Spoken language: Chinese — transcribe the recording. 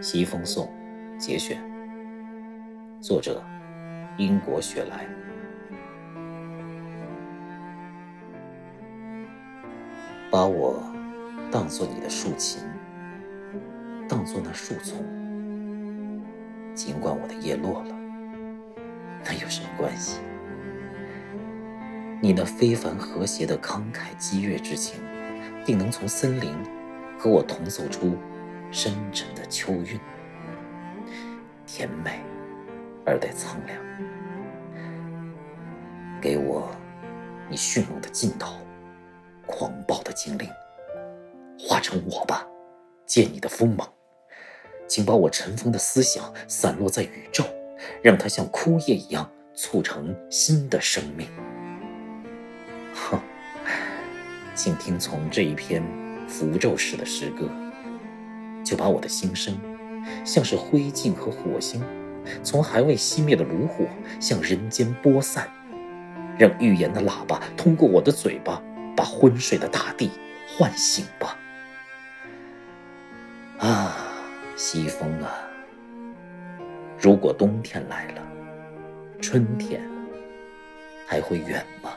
西风颂节选，作者英国雪莱。把我当做你的竖琴，当做那树丛。尽管我的叶落了，那有什么关系？你那非凡和谐的慷慨激越之情，定能从森林和我同奏出深沉的秋韵，甜美而带苍凉。给我你迅猛的劲头，狂暴的精灵，化成我吧，借你的锋芒，请把我尘封的思想散落在宇宙，让它像枯叶一样促成新的生命。哼，请听从这一篇符咒式的诗歌，就把我的心声，像是灰烬和火星，从还未熄灭的炉火向人间播散，让预言的喇叭通过我的嘴巴，把昏睡的大地唤醒吧。啊，西风啊，如果冬天来了，春天还会远吗？